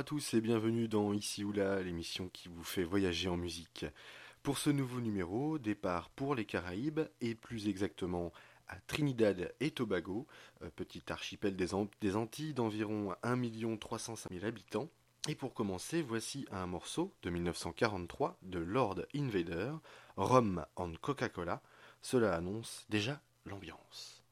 À tous et bienvenue dans Ici ou là, l'émission qui vous fait voyager en musique. Pour ce nouveau numéro, départ pour les Caraïbes et plus exactement à Trinidad et Tobago, euh, petit archipel des, Antilles d'environ 1 305 000 habitants. Et pour commencer, voici un morceau de 1943 de Lord Invader, Rum and Coca-Cola. Cela annonce déjà l'ambiance.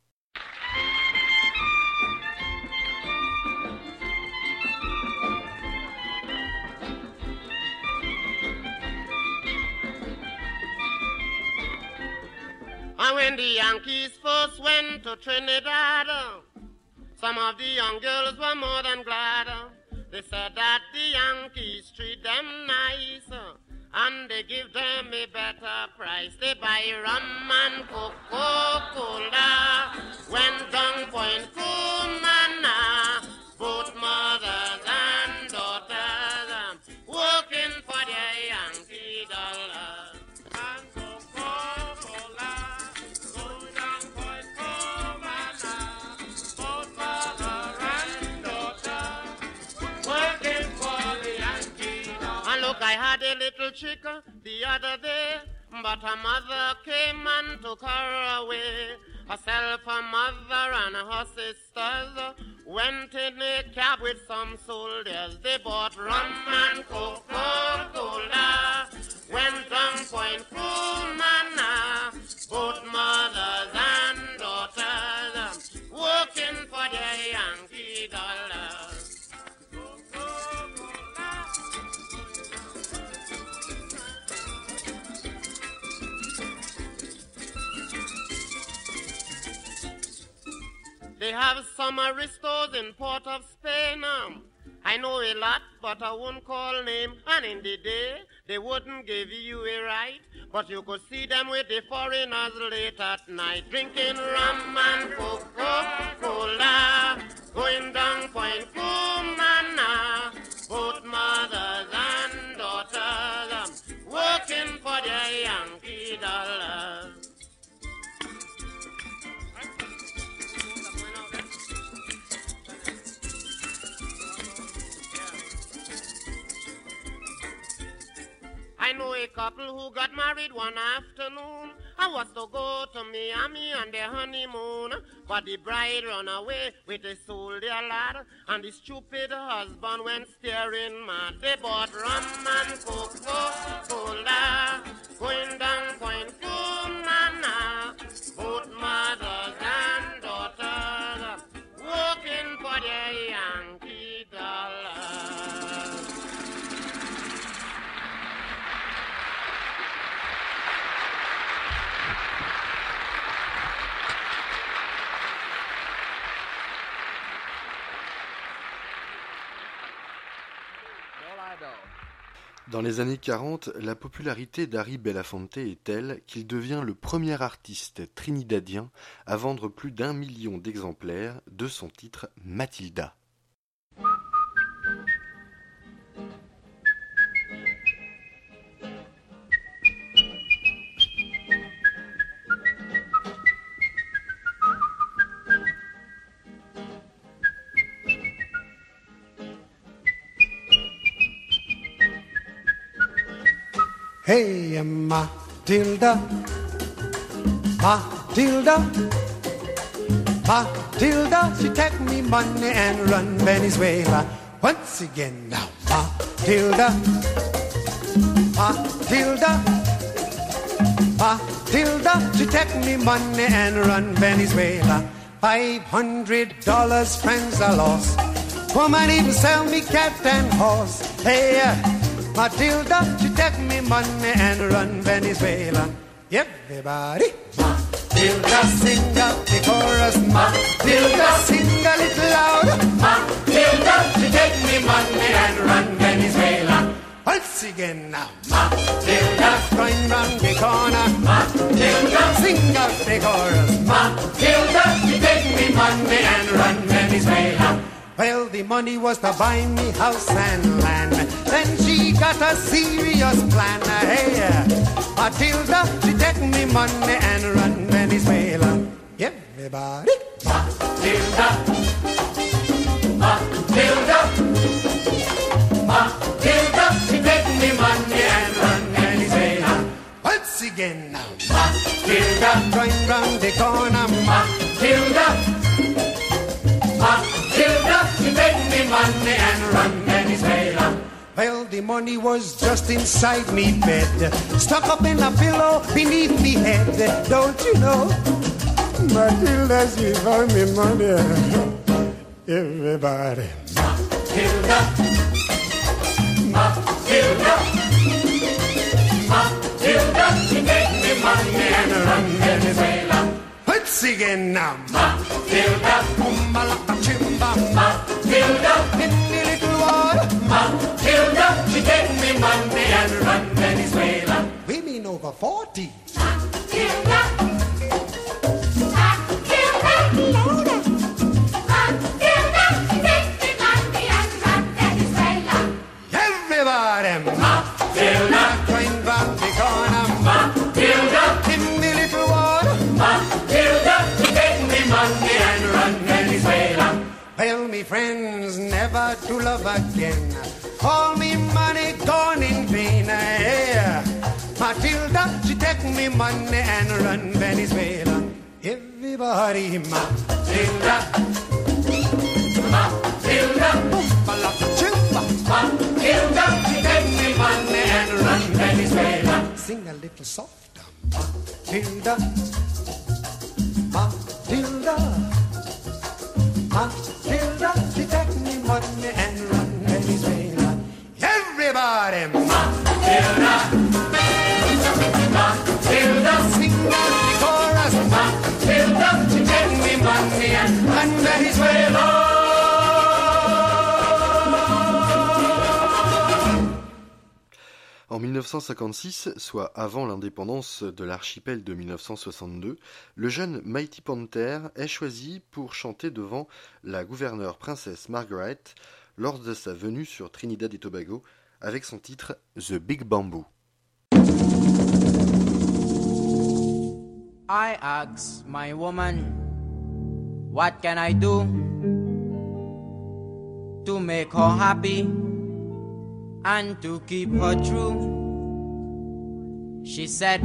And when the Yankees first went to Trinidad, some of the young girls were more than glad. They said that the Yankees treat them nice, and they give them a better price. They buy rum and Coca-Cola when down Point Cumana, a the other day, but her mother came and took her away. Herself, her mother, and her sisters went in a cab with some soldiers. They bought rum and Coca-Cola, went down Point Cumana, both mothers They have some aristos in Port of Spain. Um. I know a lot, but I won't call name. And in the day, they wouldn't give you a right. But you could see them with the foreigners late at night, drinking rum and Coca-Cola, going down Point Cumana, both mothers couple who got married one afternoon. I was to go to Miami on their honeymoon. But the bride ran away with a soldier lad. And the stupid husband went staring mad. They bought rum and Coca-Cola. Going down Point Cumana. Ah, both mothers Dans les années 40, la popularité d'Harry Belafonte est telle qu'il devient le premier artiste trinidadien à vendre plus d'un million d'exemplaires de son titre Matilda. Hey, Matilda, Matilda, Matilda, she take me money and run Venezuela. Once again now, Matilda, Matilda, Matilda, she take me money and run Venezuela. Five hundred dollars, friends are lost. Woman even sell me cat and horse. Hey, Matilda, she take me money and run Venezuela. Everybody, Matilda, sing out the chorus. Matilda, sing a little louder. Matilda, she take me money and run Venezuela. Once again now, Matilda, going round the corner. Matilda, sing out the chorus. Matilda, she take me money and run Venezuela. Well, the money was to buy me house and land. Then she got a serious plan. Hey, Matilda, she take me money and run Venezuela. Everybody. Matilda. Matilda. Matilda, she take me money and run Venezuela. Once again now. Matilda. Going round the corner. Matilda. Matilda, she take me money and run Venezuela. Well, the money was just inside me bed, stuck up in a pillow beneath me head. Don't you know? Matilda, she found me money. Everybody. Matilda, Matilda, Matilda, she take me money and run Venezuela. Let's again now. Matilda, Umbalaka Chimba, Matilda, in the little water. Matilda, she take me money and run Venezuela. Women over 40. Matilda. Matilda. Well, me friends, never to love again. All me money gone in vain. Yeah. Matilda, she take me money and run Venezuela. Everybody, Matilda. Matilda, Chimba. Matilda, she take me money and run Venezuela. Sing a little softer. Matilda. Matilda. 1956, soit avant l'indépendance de l'archipel de 1962, le jeune Mighty Panther est choisi pour chanter devant la gouverneure princesse Margaret lors de sa venue sur Trinidad et Tobago avec son titre The Big Bamboo. I ask my woman, what can I do to make her happy and to keep her true? She said,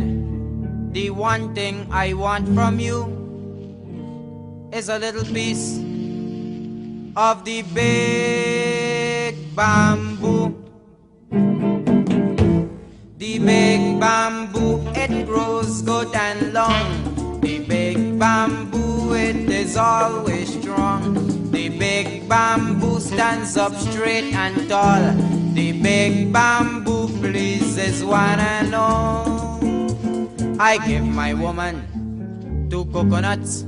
the one thing I want from you is a little piece of the big bamboo. The big bamboo, it grows good and long. The big bamboo, it is always strong. Big bamboo stands up straight and tall. The big bamboo pleases one and all. I give my woman two coconuts.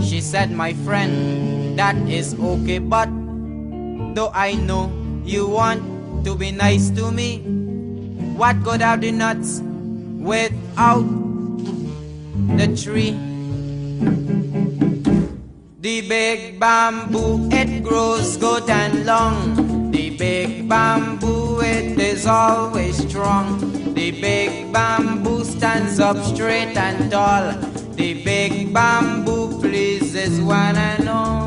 She said, my friend, that is okay, but though I know you want to be nice to me, what good are the nuts without the tree? The big bamboo, it grows good and long. The big bamboo, it is always strong. The big bamboo stands up straight and tall. The big bamboo pleases one and all.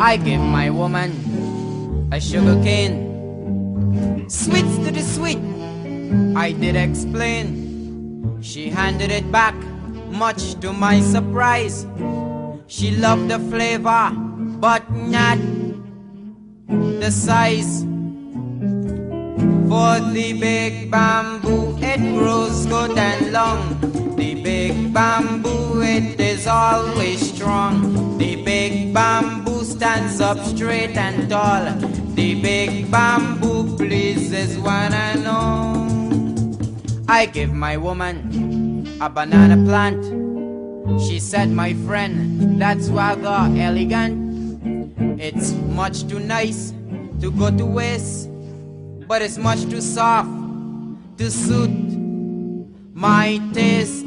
I give my woman a sugar cane. Sweets to the sweet, I did explain. She handed it back, much to my surprise. She loved the flavor, but not the size. For the big bamboo, it grows good and long. The big bamboo, it is always strong. The big bamboo stands up straight and tall. The big bamboo pleases one and all. I give my woman a banana plant. She said, my friend, that's rather elegant. It's much too nice to go to waste, but it's much too soft to suit my taste.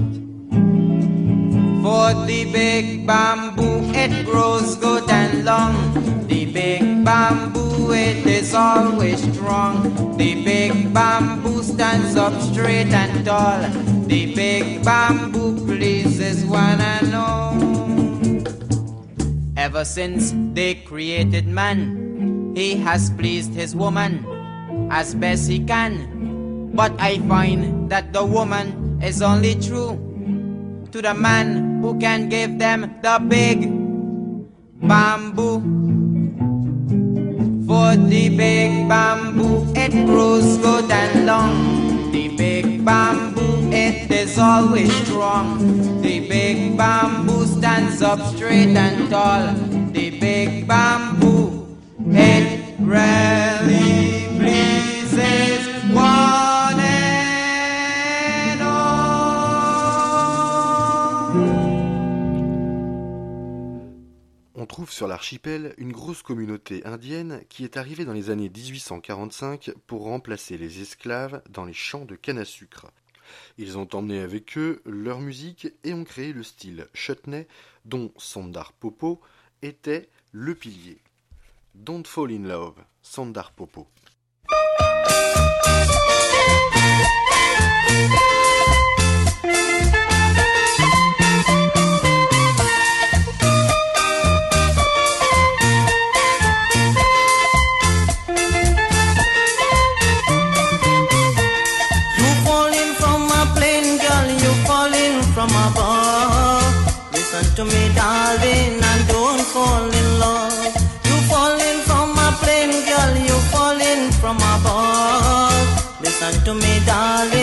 The big bamboo, it grows good and long. The big bamboo, it is always strong. The big bamboo stands up straight and tall. The big bamboo pleases one and all. Ever since they created man, he has pleased his woman as best he can. But I find that the woman is only true to the man who can give them the big bamboo. For the big bamboo, it grows good and long. The big bamboo, it is always strong. The big bamboo stands up straight and tall. The big bamboo, it really pleases trouve sur l'archipel une grosse communauté indienne qui est arrivée dans les années 1845 pour remplacer les esclaves dans les champs de canne à sucre. Ils ont emmené avec eux leur musique et ont créé le style chutney dont Sandar Popo était le pilier. Don't Fall in Love, Sandar Popo. Above. Listen to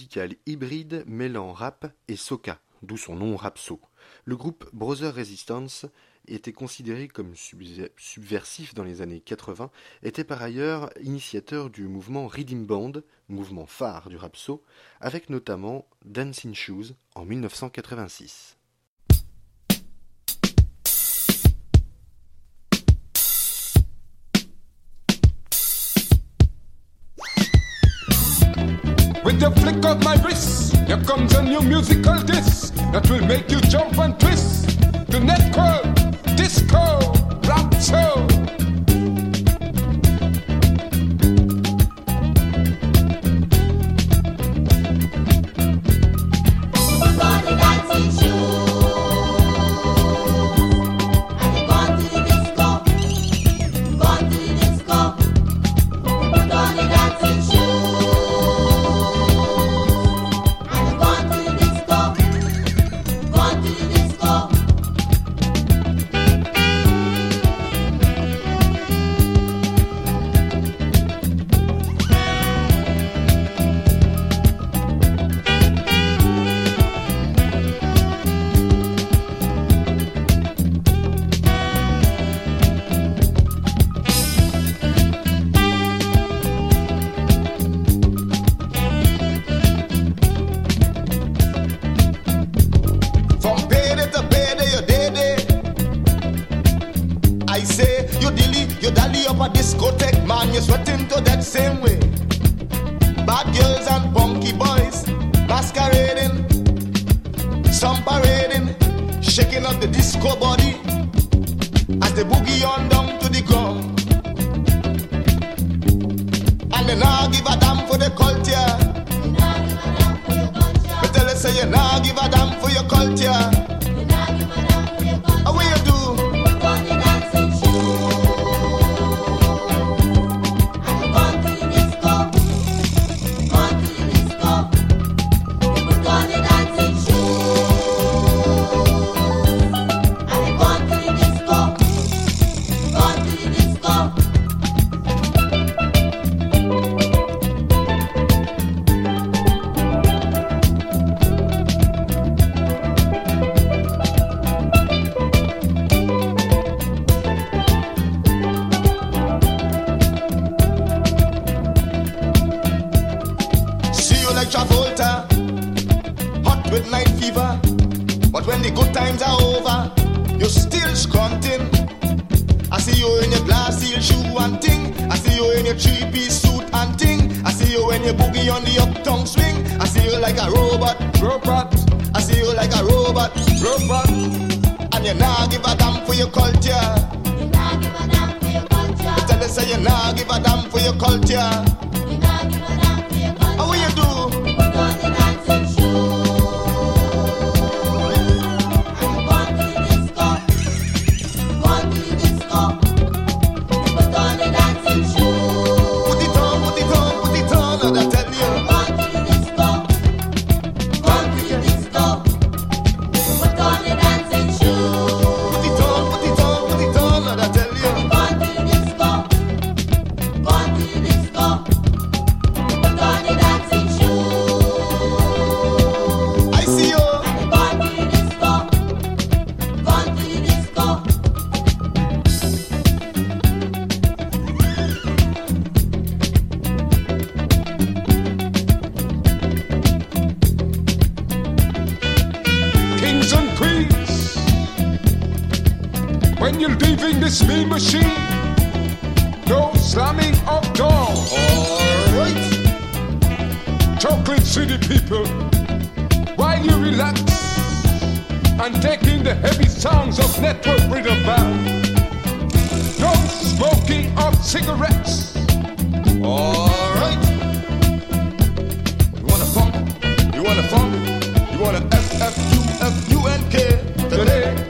musical hybride mêlant rap et soca, d'où son nom rapso. Le groupe Brother Resistance était considéré comme subversif dans les années 80, était par ailleurs initiateur du mouvement Rhythm Band, mouvement phare du rapso, avec notamment Dancing Shoes en 1986. With the flick of my wrist, here comes a new musical disc that will make you jump and twist. The network, disco, rap show. culture. while you relax and take in the heavy sounds of network rhythm band. No smoking of cigarettes. All right. You wanna funk? You wanna funk? You wanna a F F U F U N K today?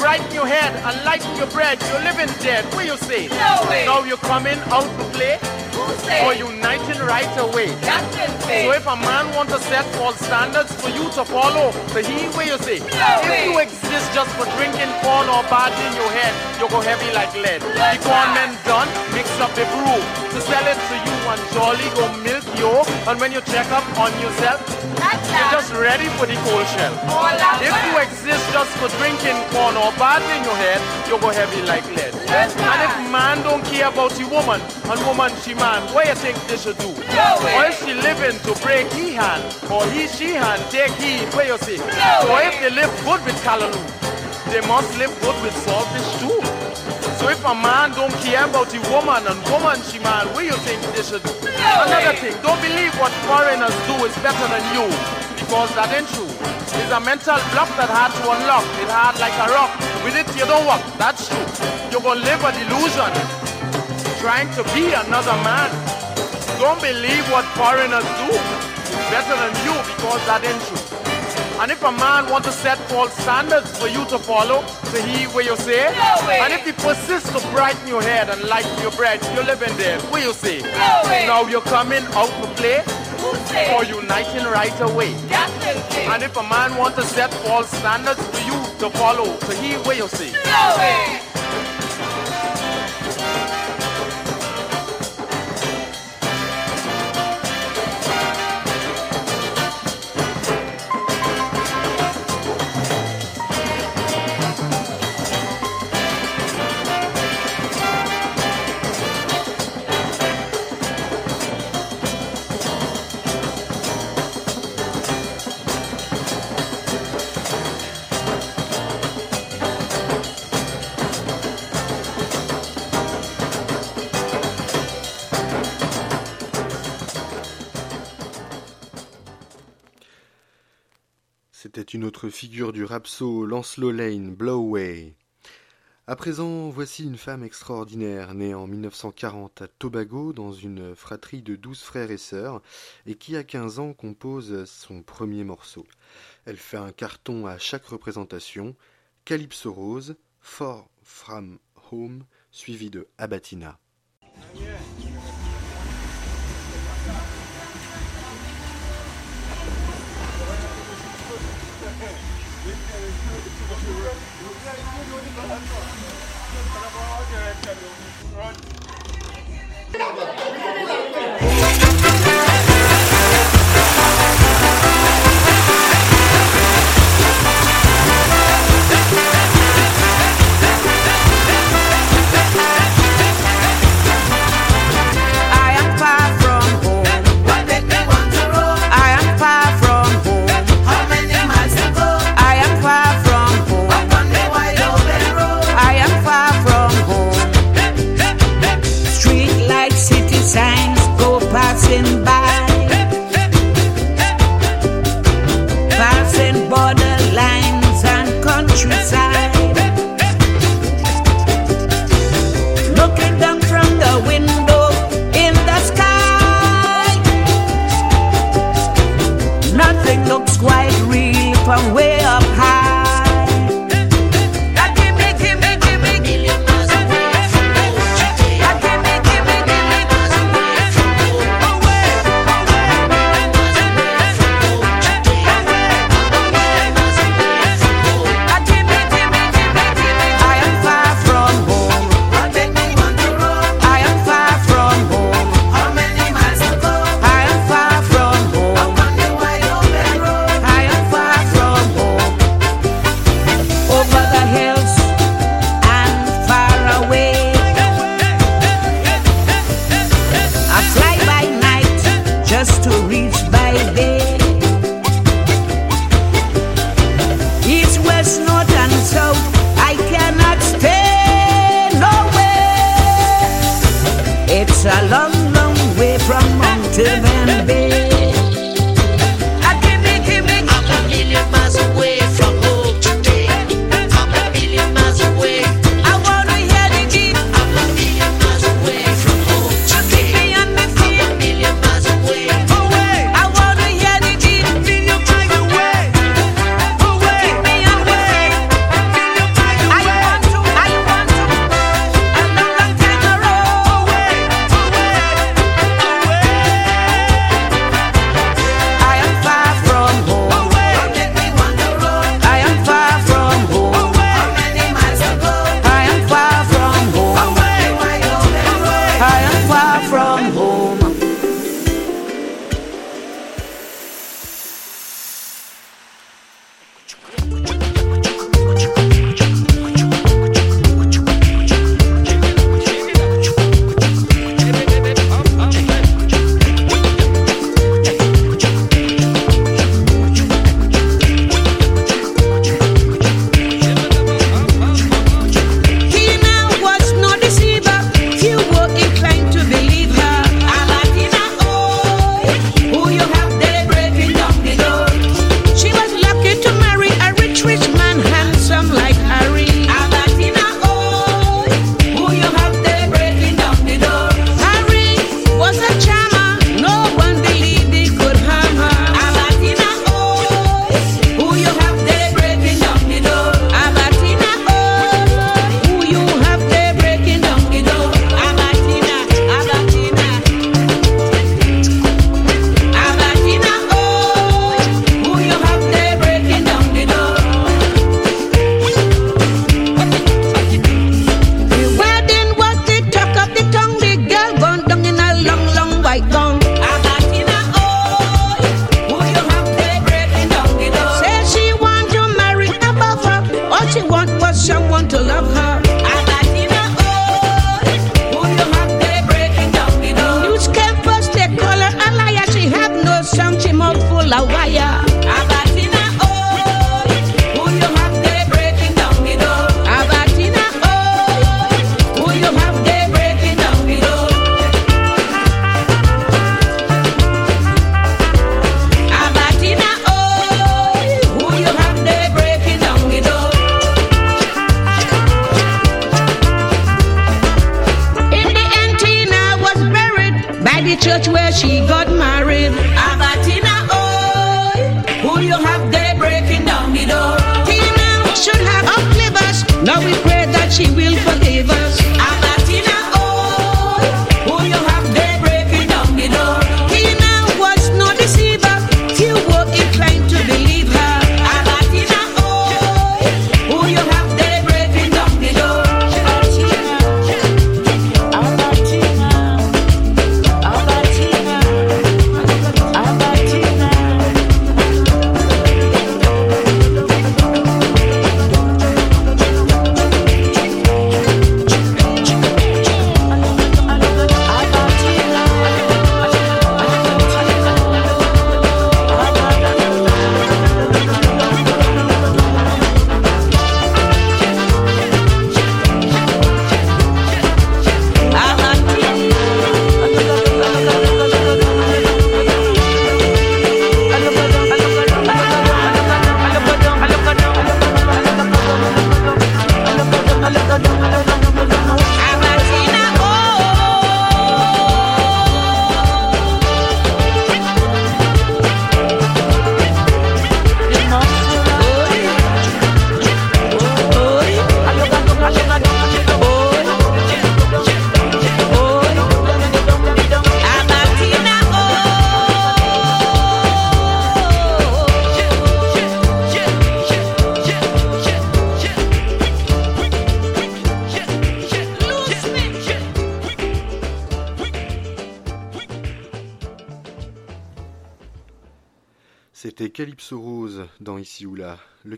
Brighten your head and lighten your bread, you're living dead. Where you say. No way. Now you're coming out to play. Who say? Or uniting right away. Definitely. So if a man want to set false standards for you to follow, to he where you say. if way. you exist just for drinking corn or bad in your head, you go heavy like lead. the That's corn men done, mix up the brew. To sell it to you and jolly go milk you. And when you check up on yourself, That's you're just ready for the cold shell. If you exist just for drinking corn or bad in your head, you go heavy like lead. That's And if man don't care about the woman, and woman she man, what you think they should do? No. Or if she living to break he hand, or he she hand, take he, where you see? No or way. if they live good with callaloo, they must live good with saltfish too. So if a man don't care about the woman and woman she man, what you think they should do? No Another thing, don't believe what foreigners do is better than you, because that ain't true. It's a mental block that hard to unlock. It hard like a rock. With it you don't walk. That's true. You're gonna live a delusion, trying to be another man. Don't believe what foreigners do. It's better than you because that ain't true. And if a man want to set false standards for you to follow, to hear where you say, No and if he persists to brighten your head and lighten your bread, you're living there. Where you say, No now you're coming out to play, Who say? or uniting right away. Definitely. And if a man want to set false standards for you to follow, to hear where you say, No une autre figure du rapso Lancelot Lane, Blow Away. À présent, voici une femme extraordinaire, née en 1940 à Tobago dans une fratrie de 12 frères et sœurs, et qui à 15 ans compose son premier morceau. Elle fait un carton à chaque représentation, Calypso Rose, Far From Home, suivi de Abatina. I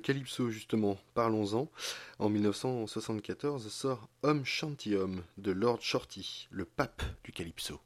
Calypso, justement, parlons-en. En 1974 sort Homme Chantium de Lord Shorty, le pape du Calypso.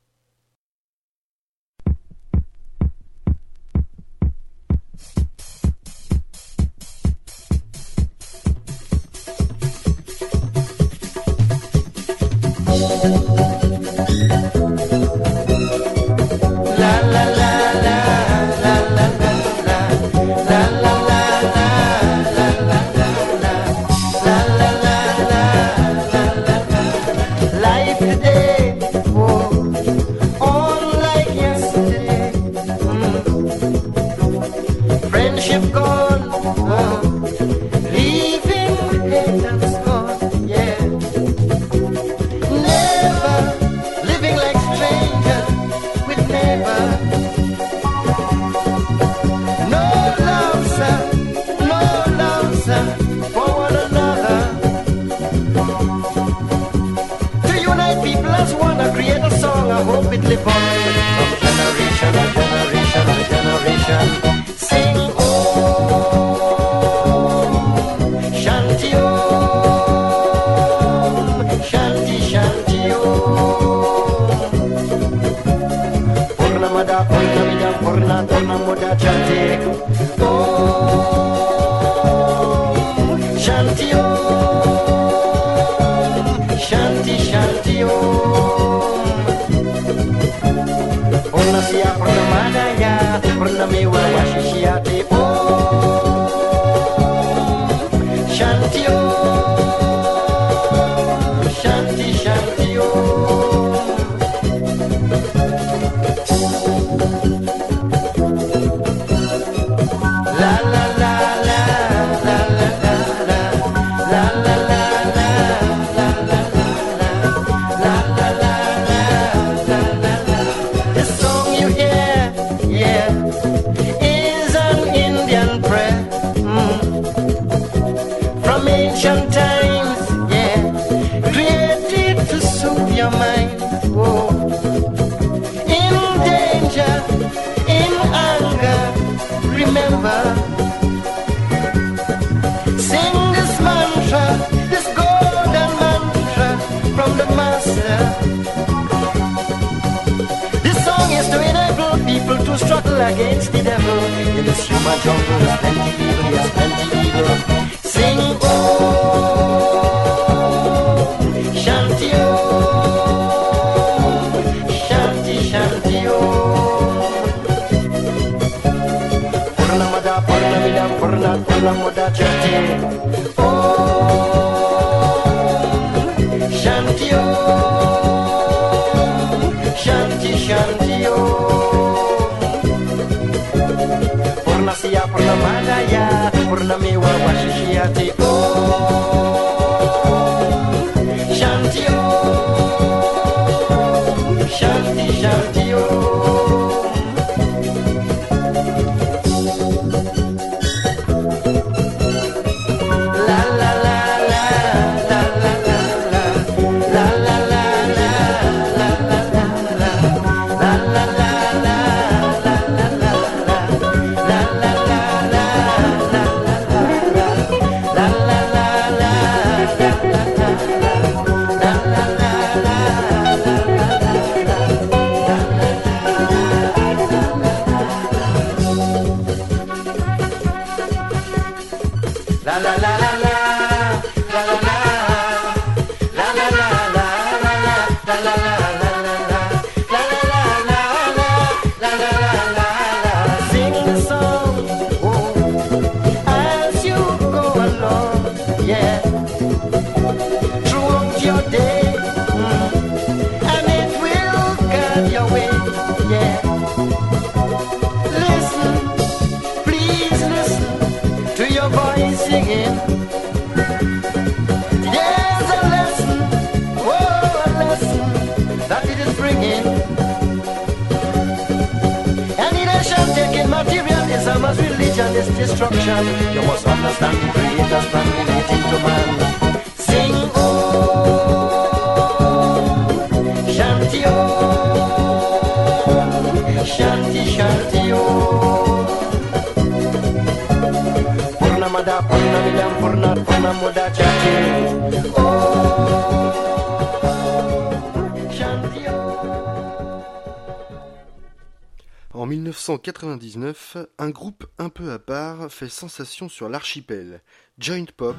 1999, un groupe un peu à part fait sensation sur l'archipel, Joint Pop,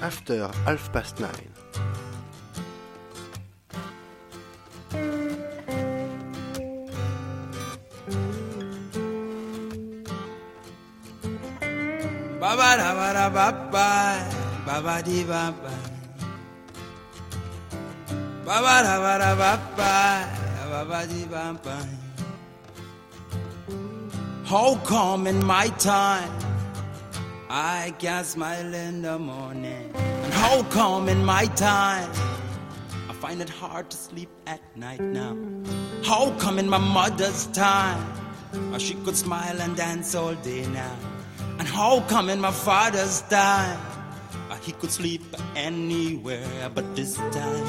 After Half Past Nine. Ba ba da ba da ba ba ba ba dee ba ba. Ba ba da ba da ba ba ba ba dee ba ba. How come in my time I can smile in the morning? And how come in my time I find it hard to sleep at night now? How come in my mother's time uh, she could smile and dance all day now? And how come in my father's time uh, he could sleep anywhere but this time?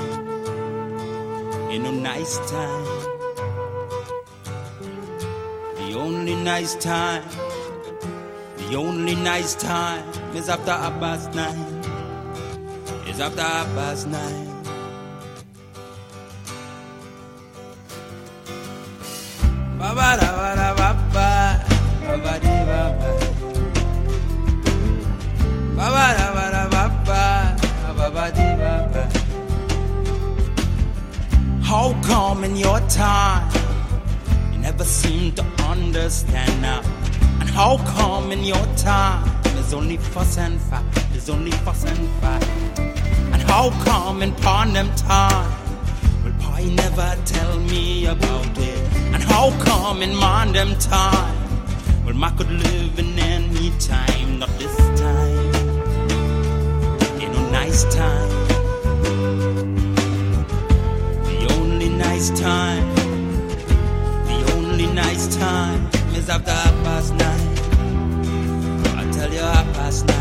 In a nice time. Only nice time, the only nice time is after past nine. Is after past nine. Fuss and fight? There's only fuss and fight. And how come in them time? Well, boy, never tell me about it. And how come in them time? Well, ma could live in any time, not this time. In a nice time. The only nice time. The only nice time is after past nine. last night.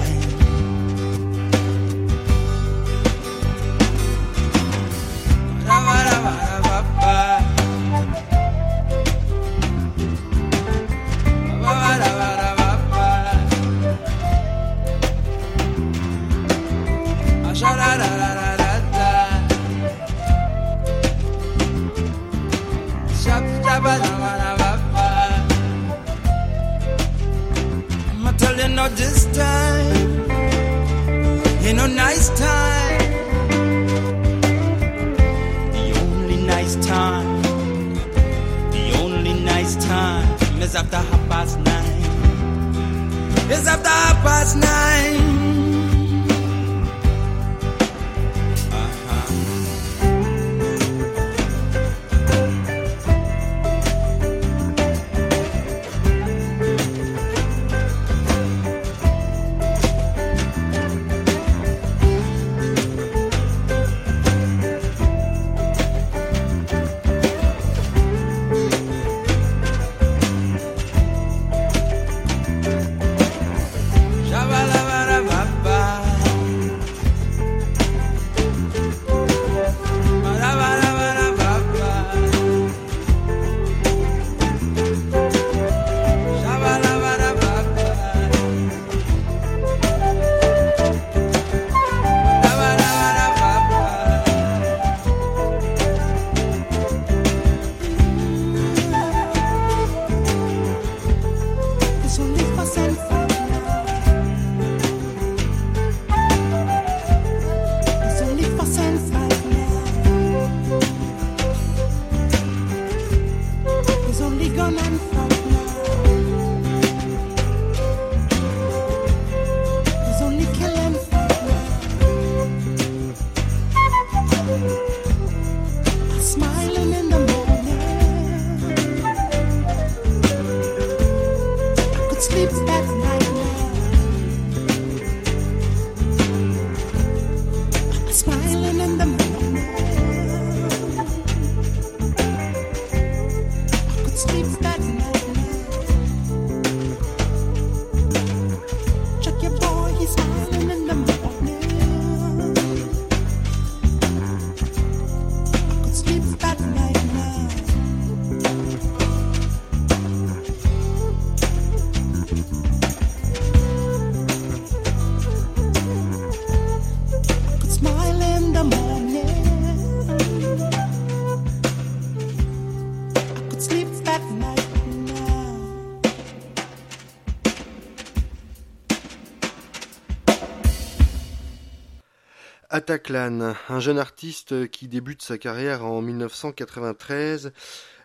Ataclan, un jeune artiste qui débute sa carrière en 1993,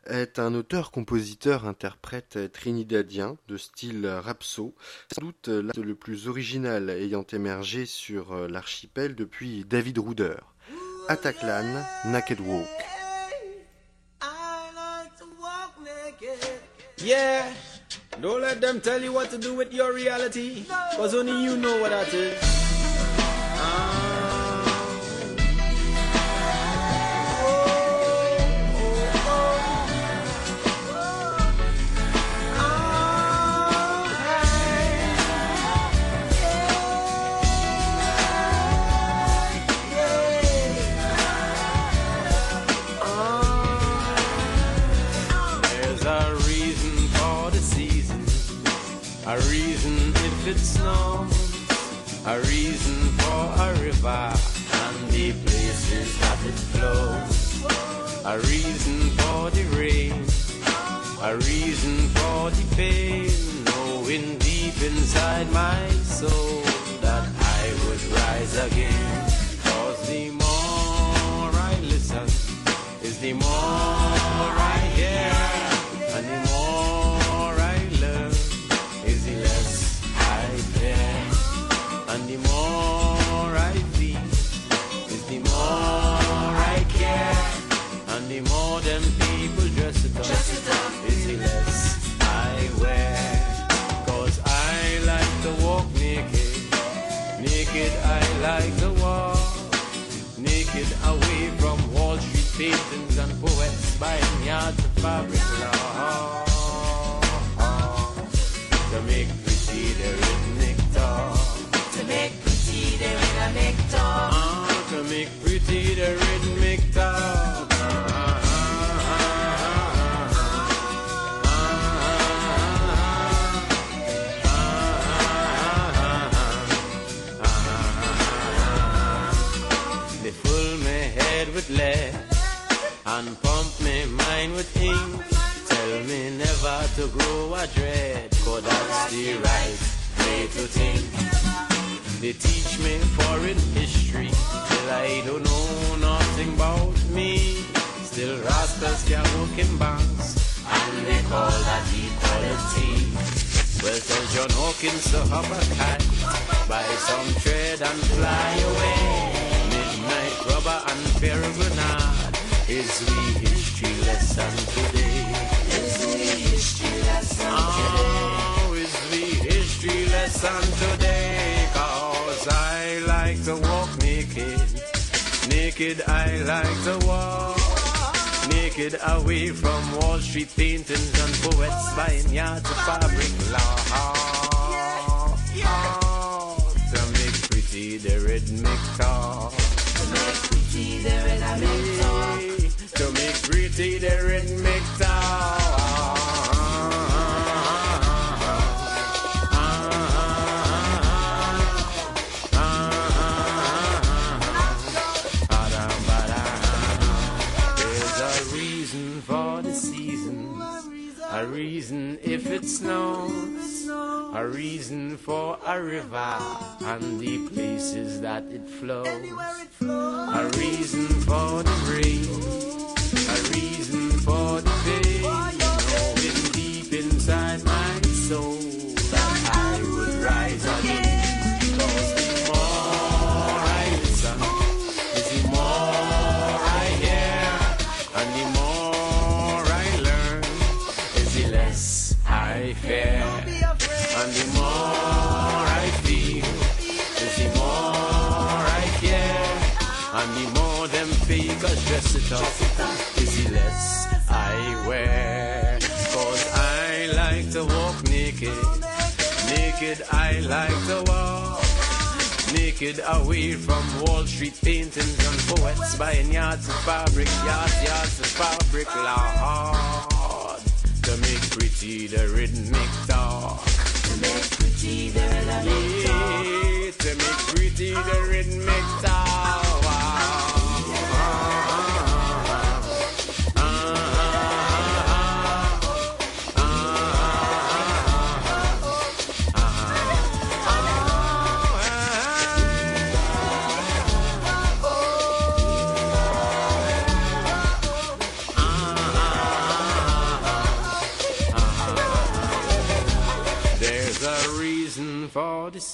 est un auteur-compositeur-interprète trinidadien de style rapso, sans doute le plus original ayant émergé sur l'archipel depuis David Ruder. Ataclan, Naked Walk. It snows, a reason for a river and the places that it flows, a reason for the rain, a reason for the pain, knowing deep inside my soul that I would rise again. Cause the more I listen, is the more I buying yards of fabric law. Never to Naked I like to walk. Naked away from Wall Street paintings and poets buying yards of fabric law. To make pretty the rhythmic talk. To make pretty the rhythmic talk. To make pretty the rhythmic There's if it snows, a reason for a river and the places that it flows, a reason for the rain, a reason for the dress it up, the less I wear. Cause I like to walk naked, naked I like to walk. Naked away from Wall Street paintings and poets buying yards of fabric, yards, yards of fabric, Lord. To make pretty the rhythmic talk. To make pretty the rhythmic talk. Yeah, to make pretty the rhythmic talk.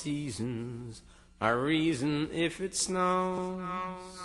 Seasons, a reason if it snows.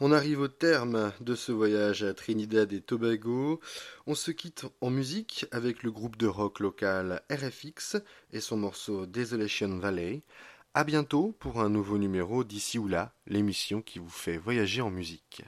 On arrive au terme de ce voyage à Trinidad et Tobago. On se quitte en musique avec le groupe de rock local RFX et son morceau Desolation Valley. À bientôt pour un nouveau numéro d'ici ou là, l'émission qui vous fait voyager en musique.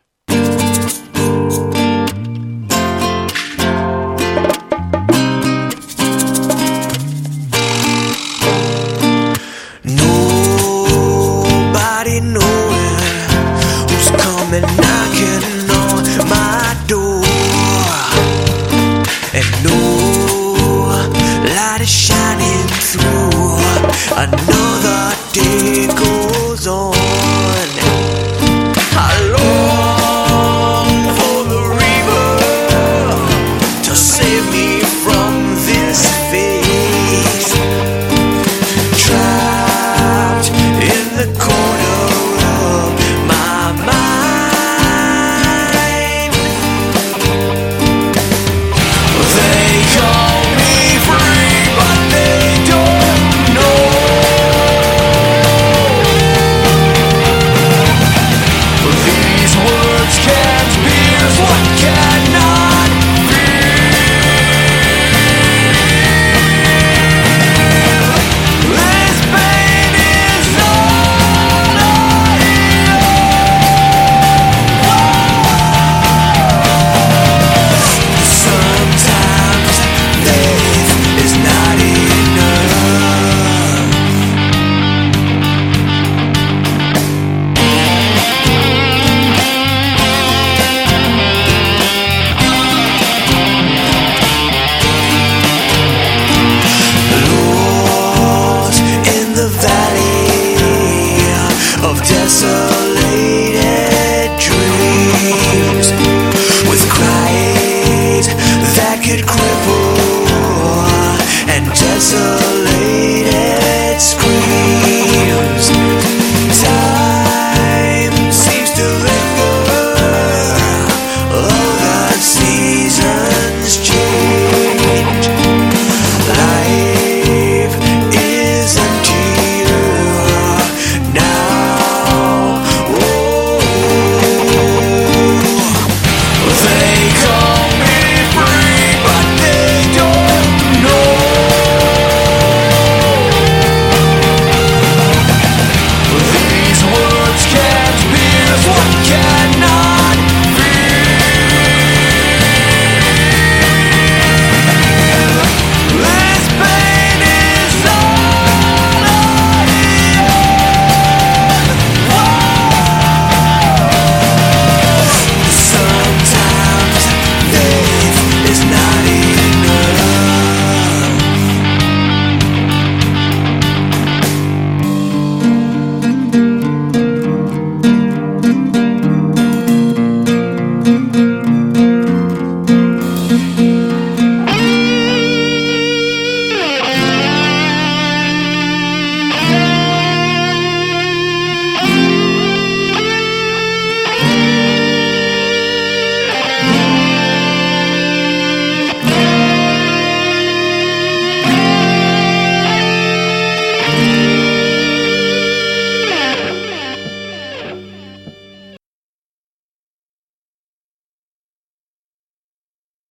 Cries that